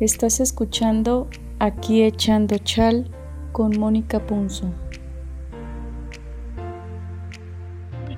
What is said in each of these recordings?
Estás escuchando Aquí Echando Chal con Mónica Punzo.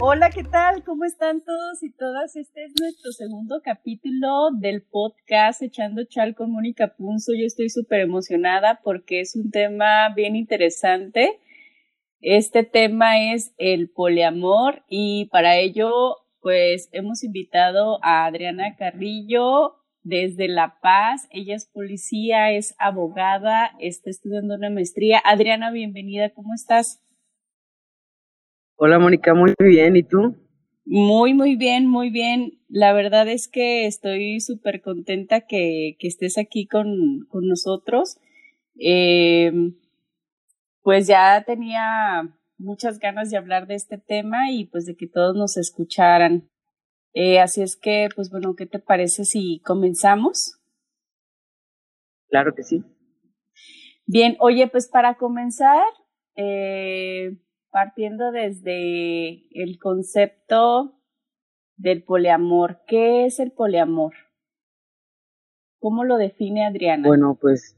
Hola, ¿qué tal? ¿Cómo están todos y todas? Este es nuestro segundo capítulo del podcast Echando Chal con Mónica Punzo. Yo estoy súper emocionada porque es un tema bien interesante. Este tema es el poliamor y para ello pues hemos invitado a Adriana Carrillo, desde La Paz. Ella es policía, es abogada, está estudiando una maestría. Adriana, bienvenida, ¿cómo estás? Hola Mónica, muy bien, ¿y tú? Muy, muy bien, muy bien. La verdad es que estoy súper contenta que, que, estés aquí con, con nosotros. Eh, pues ya tenía muchas ganas de hablar de este tema y pues de que todos nos escucharan. Eh, así es que, pues bueno, ¿qué te parece si comenzamos? Claro que sí. Bien, oye, pues para comenzar, eh, partiendo desde el concepto del poliamor, ¿qué es el poliamor? ¿Cómo lo define Adriana? Bueno, pues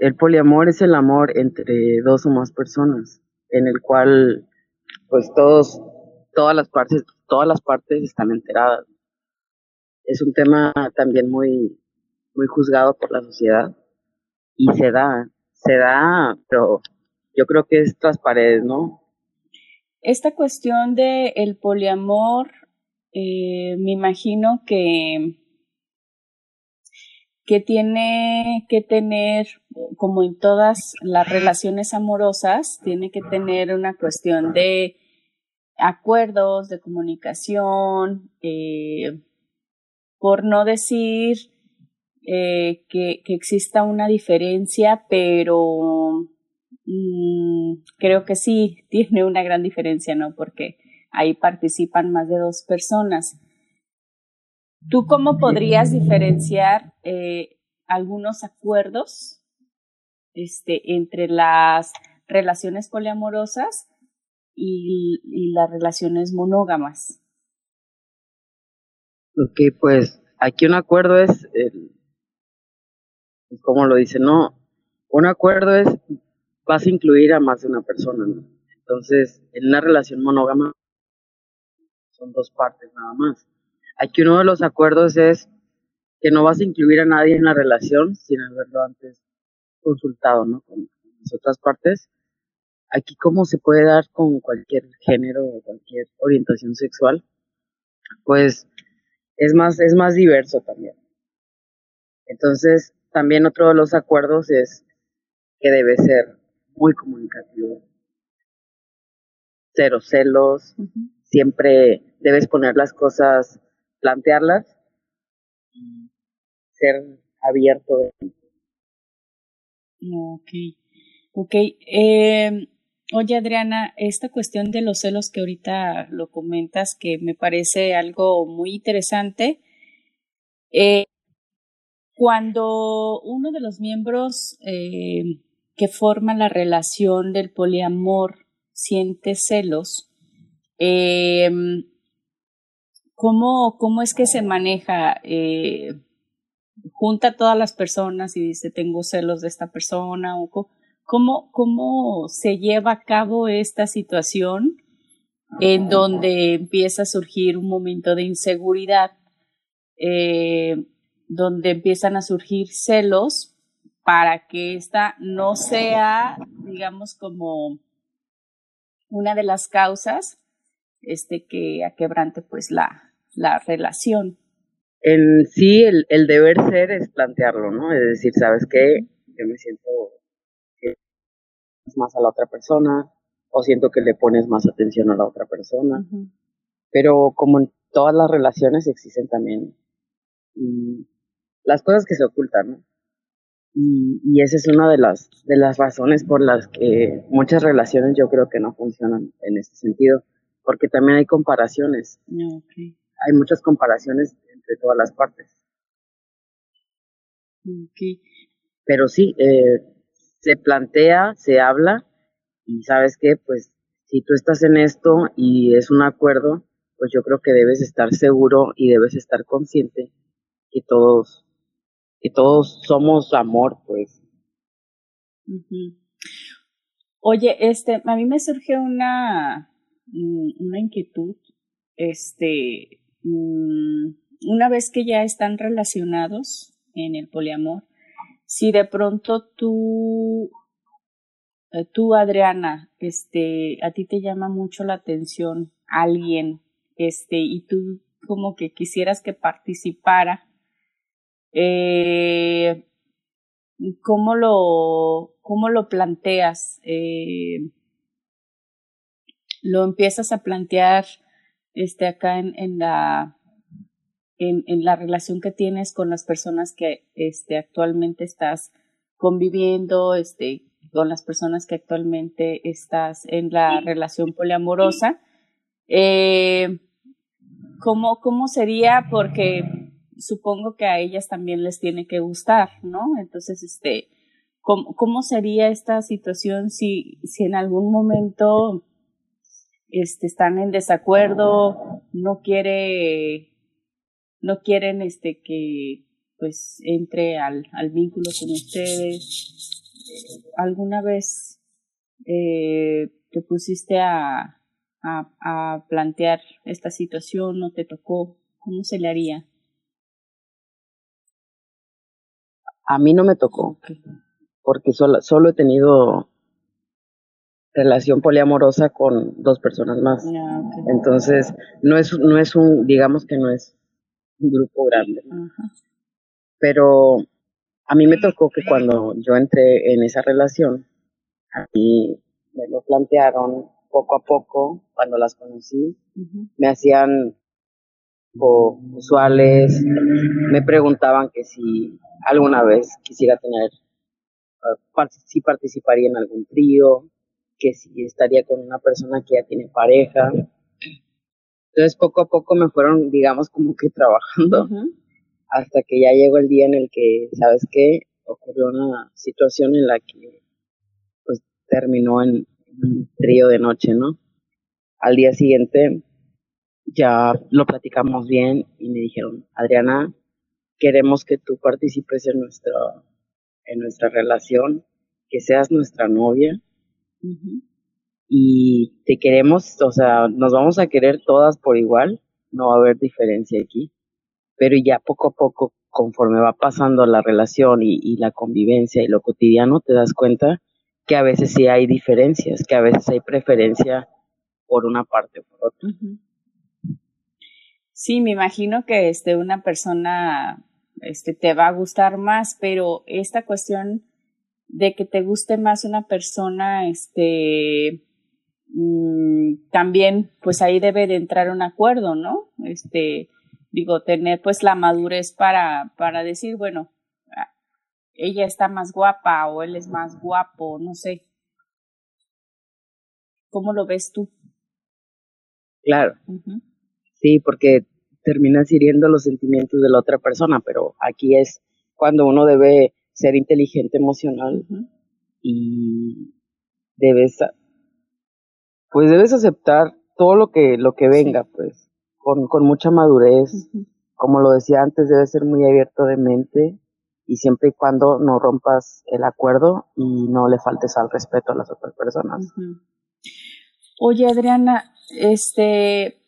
el poliamor es el amor entre dos o más personas, en el cual pues todos, todas las partes todas las partes están enteradas. Es un tema también muy, muy juzgado por la sociedad y se da, se da, pero yo creo que es tras paredes, ¿no? Esta cuestión de el poliamor, eh, me imagino que que tiene que tener, como en todas las relaciones amorosas, tiene que tener una cuestión de acuerdos de comunicación, eh, por no decir eh, que, que, exista una diferencia, pero mm, creo que sí tiene una gran diferencia, ¿no? Porque ahí participan más de dos personas. ¿Tú cómo podrías diferenciar eh, algunos acuerdos este, entre las relaciones poliamorosas y, las relaciones monógamas. Ok, pues aquí un acuerdo es, el, como lo dice, no, un acuerdo es, vas a incluir a más de una persona, ¿no? Entonces, en una relación monógama son dos partes nada más. Aquí uno de los acuerdos es que no vas a incluir a nadie en la relación sin haberlo antes consultado, ¿no? Con las otras partes aquí como se puede dar con cualquier género o cualquier orientación sexual, pues es más, es más diverso también. Entonces, también otro de los acuerdos es que debe ser muy comunicativo. Cero celos, siempre debes poner las cosas, plantearlas y ser abierto. Ok, ok. Eh, Oye, Adriana, esta cuestión de los celos que ahorita lo comentas, que me parece algo muy interesante. Eh, cuando uno de los miembros eh, que forman la relación del poliamor siente celos, eh, ¿cómo, ¿cómo, es que se maneja? ¿Junta a todas las personas y dice tengo celos de esta persona? O, ¿Cómo, cómo se lleva a cabo esta situación en donde empieza a surgir un momento de inseguridad, eh, donde empiezan a surgir celos para que esta no sea, digamos, como una de las causas este, que quebrante pues la, la relación. En sí, el, el deber ser es plantearlo, ¿no? Es decir, ¿sabes qué? Yo me siento más a la otra persona o siento que le pones más atención a la otra persona. Pero como en todas las relaciones existen también mm, las cosas que se ocultan, ¿no? Y, y, esa es una de las, de las razones por las que muchas relaciones yo creo que no funcionan en este sentido, porque también hay comparaciones. Hay muchas comparaciones entre todas las partes. Pero sí, eh, se plantea, se habla y sabes qué, pues si tú estás en esto y es un acuerdo, pues yo creo que debes estar seguro y debes estar consciente que todos, que todos somos amor, pues. Oye, este, a mí me surgió una, mm, una inquietud, este, una vez que ya están relacionados en el poliamor, si de pronto tú, eh, tú Adriana, este, a ti te llama mucho la atención alguien, este, y tú como que quisieras que participara, eh, ¿cómo lo, cómo lo planteas? Eh, lo empiezas a plantear este acá en, en la en, en, la relación que tienes con las personas que este actualmente estás conviviendo, este, con las personas que actualmente estás en la relación poliamorosa. Eh, ¿cómo, ¿Cómo sería? Porque supongo que a ellas también les tiene que gustar, ¿no? Entonces, este, ¿cómo, cómo sería esta situación si, si en algún momento este, están en desacuerdo, no quiere, no quieren este que pues entre al, al vínculo con ustedes. ¿Alguna vez eh, te pusiste a, a, a plantear esta situación? ¿No te tocó? ¿Cómo se le haría? A mí no me tocó, porque solo, solo he tenido relación poliamorosa con dos personas más. Entonces, no es, no es un, digamos que no es un grupo grande. Pero a mí me tocó que cuando yo entré en esa relación, y me lo plantearon poco a poco, cuando las conocí, me hacían usuales, me preguntaban que si alguna vez quisiera tener, uh, si participaría en algún trío, que si estaría con una persona que ya tiene pareja. Entonces poco a poco me fueron, digamos, como que trabajando hasta que ya llegó el día en el que, ¿sabes qué? Ocurrió una situación en la que pues terminó en un trío de noche, ¿no? Al día siguiente ya lo platicamos bien y me dijeron, Adriana, queremos que tú participes en nuestra, en nuestra relación, que seas nuestra novia. Y te queremos, o sea, nos vamos a querer todas por igual, no va a haber diferencia aquí, pero ya poco a poco, conforme va pasando la relación y, la convivencia y lo cotidiano, te das cuenta que a veces sí hay diferencias, que a veces hay preferencia por una parte o por otra. Sí, me imagino que este, una persona este, te va a gustar más, pero esta cuestión de que te guste más una persona, este, mm, también, pues ahí debe de entrar un acuerdo, ¿no? Este, digo, tener pues la madurez para, para decir, bueno, ah, ella está más guapa o él es más guapo, no sé. ¿Cómo lo ves tú? Claro. Sí, porque terminas hiriendo los sentimientos de la otra persona, pero aquí es cuando uno debe ser inteligente emocional y debes pues debes aceptar todo lo que lo que venga pues con, con mucha madurez. Como lo decía antes debes ser muy abierto de mente y siempre y cuando no rompas el acuerdo y no le faltes al respeto a las otras personas. Oye Adriana este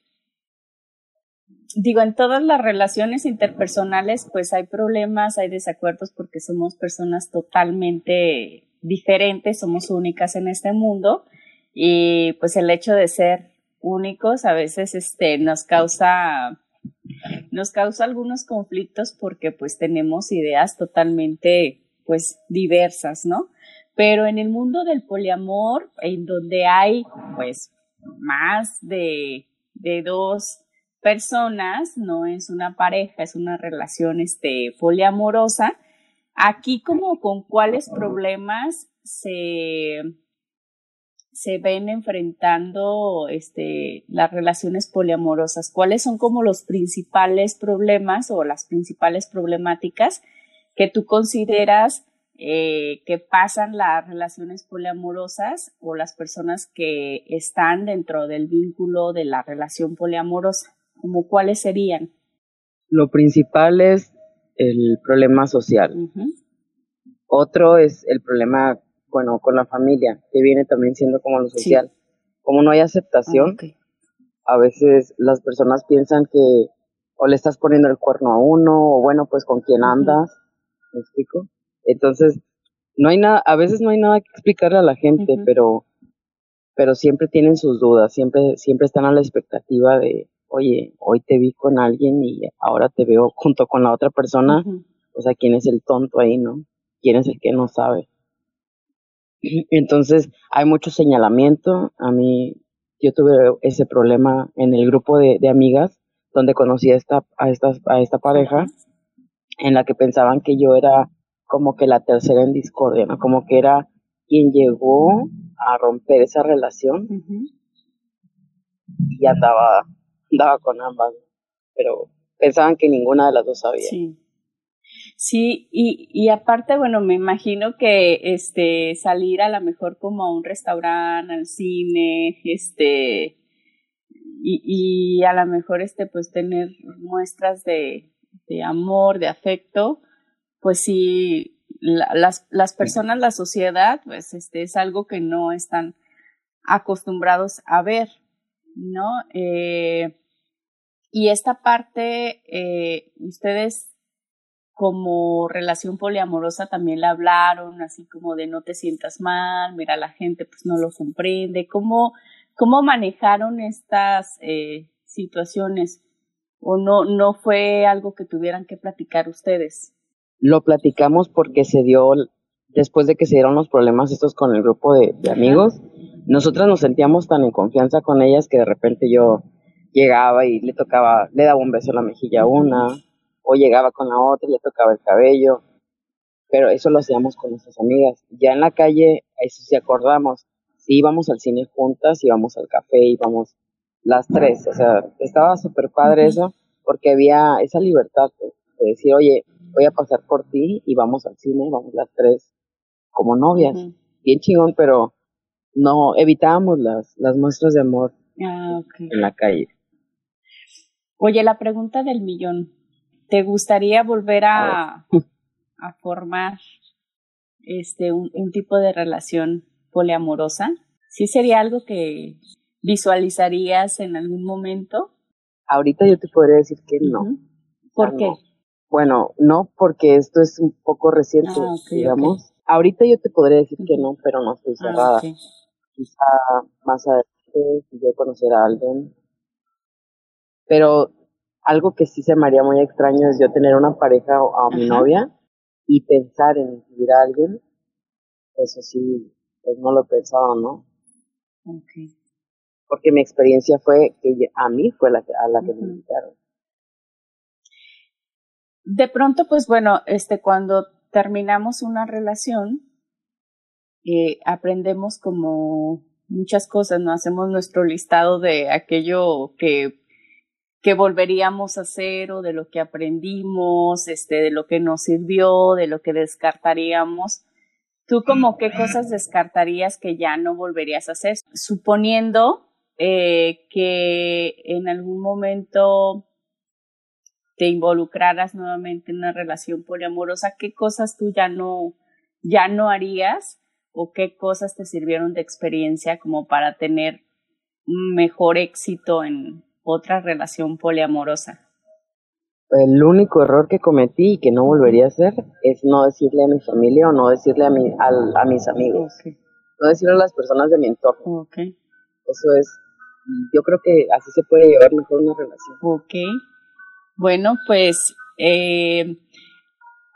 digo, en todas las relaciones interpersonales, pues hay problemas, hay desacuerdos porque somos personas totalmente diferentes, somos únicas en este mundo y pues el hecho de ser únicos a veces este nos causa nos causa algunos conflictos porque pues tenemos ideas totalmente pues diversas, ¿no? Pero en el mundo del poliamor, en donde hay pues más de, de dos personas, no es una pareja, es una relación este, poliamorosa. Aquí como con cuáles problemas se, se ven enfrentando este, las relaciones poliamorosas, cuáles son como los principales problemas o las principales problemáticas que tú consideras eh, que pasan las relaciones poliamorosas o las personas que están dentro del vínculo de la relación poliamorosa? ¿Como cuáles serían? Lo principal es el problema social. Otro es el problema, bueno, con la familia, que viene también siendo como lo social. Como no hay aceptación, a veces las personas piensan que o le estás poniendo el cuerno a uno, o bueno, pues con quién andas, ¿me explico? Entonces, no hay nada, a veces no hay nada que explicarle a la gente, pero, pero siempre tienen sus dudas, siempre, siempre están a la expectativa de, oye, hoy te vi con alguien y ahora te veo junto con la otra persona, o sea, ¿quién es el tonto ahí, no? ¿Quién es el que no sabe? Entonces, hay mucho señalamiento. A mí, yo tuve ese problema en el grupo de, de amigas donde conocí a esta, a, esta, a esta pareja en la que pensaban que yo era como que la tercera en discordia, ¿no? Como que era quien llegó a romper esa relación y andaba, andaba con ambas, pero pensaban que ninguna de las dos sabía. Sí. Sí, y, y aparte, bueno, me imagino que este salir a lo mejor como a un restaurante, al cine, este, y, y a lo mejor este pues tener muestras de, de amor, de afecto, pues sí, las, las personas, la sociedad, pues este es algo que no están acostumbrados a ver, ¿no? Eh, y esta parte, eh, ustedes como relación poliamorosa también la hablaron, así como de no te sientas mal, mira, la gente pues no lo comprende, ¿cómo, ¿Cómo manejaron estas eh, situaciones? ¿O no, no fue algo que tuvieran que platicar ustedes? Lo platicamos porque se dio, después de que se dieron los problemas estos con el grupo de, amigos, nosotras nos sentíamos tan en confianza con ellas que de repente yo llegaba y le tocaba, le daba un beso en la mejilla a una, o llegaba con la otra y le tocaba el cabello, pero eso lo hacíamos con nuestras amigas. Ya en la calle, eso sí acordamos, sí íbamos al cine juntas, íbamos al café, íbamos las tres, o sea, estaba súper padre eso, porque había esa libertad de, decir, oye, voy a pasar por ti y vamos al cine, vamos las tres como novias, bien chingón, pero no evitábamos las, las muestras de amor ah, en la calle. Oye, la pregunta del millón, ¿te gustaría volver a, a formar este un, un tipo de relación poliamorosa? ¿Sí sería algo que visualizarías en algún momento? Ahorita yo te podría decir que no. ¿Por qué? Bueno, no porque esto es un poco reciente, ah, digamos. Ahorita yo te podría decir que no, pero no estoy ah, cerrada. Quizá más adelante, si yo conocer a alguien. Pero algo que sí se me haría muy extraño es yo tener una pareja o a mi novia y pensar en incluir a alguien. Eso sí, pues no lo he pensado, ¿no? Okay. Porque mi experiencia fue que a mí fue la a la que me invitaron. De pronto, pues bueno, este, cuando terminamos una relación, eh, aprendemos como muchas cosas, ¿no? Hacemos nuestro listado de aquello que, que volveríamos a hacer o de lo que aprendimos, este, de lo que nos sirvió, de lo que descartaríamos. ¿Tú como qué cosas descartarías que ya no volverías a hacer? Suponiendo eh, que en algún momento te involucraras nuevamente en una relación poliamorosa, ¿qué cosas tú ya no, ya no harías o qué cosas te sirvieron de experiencia como para tener mejor éxito en otra relación poliamorosa? el único error que cometí y que no volvería a hacer es no decirle a mi familia o no decirle a, mi, a, mis amigos. No decirle a las personas de mi entorno. Eso es, yo creo que así se puede llevar mejor una relación. Ok. Bueno, pues, eh,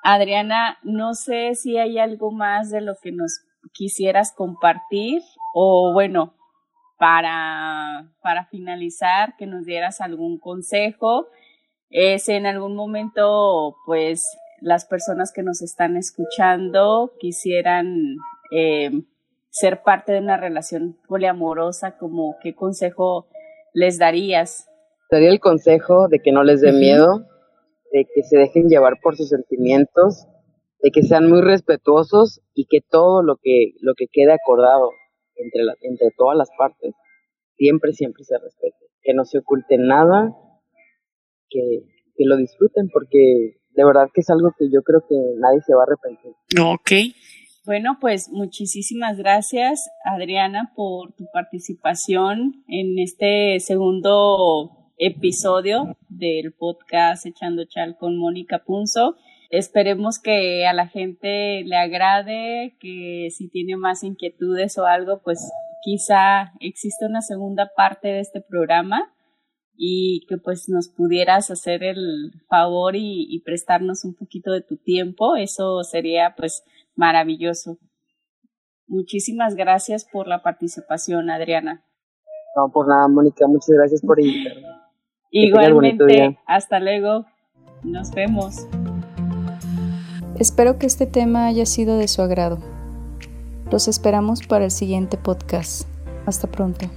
Adriana, no sé si hay algo más de lo que nos quisieras compartir o bueno, para, para finalizar, que nos dieras algún consejo. Es en algún momento, pues, las personas que nos están escuchando quisieran eh, ser parte de una relación poliamorosa, como qué consejo les darías? Daría el consejo de que no les dé miedo, de que se dejen llevar por sus sentimientos, de que sean muy respetuosos y que todo lo que, lo que quede acordado entre, la, entre todas las partes, siempre, siempre se respete. Que no se oculte nada, que, que lo disfruten, porque de verdad que es algo que yo creo que nadie se va a arrepentir. Ok. Bueno, pues muchísimas gracias, Adriana, por tu participación en este segundo episodio del podcast Echando Chal con Mónica Punzo. Esperemos que a la gente le agrade, que si tiene más inquietudes o algo, pues quizá exista una segunda parte de este programa y que pues nos pudieras hacer el favor y, y prestarnos un poquito de tu tiempo. Eso sería pues maravilloso. Muchísimas gracias por la participación, Adriana. No, por nada, Mónica, muchas gracias por invitarme. Igualmente, hasta luego. Nos vemos. Espero que este tema haya sido de su agrado. Los esperamos para el siguiente podcast. Hasta pronto.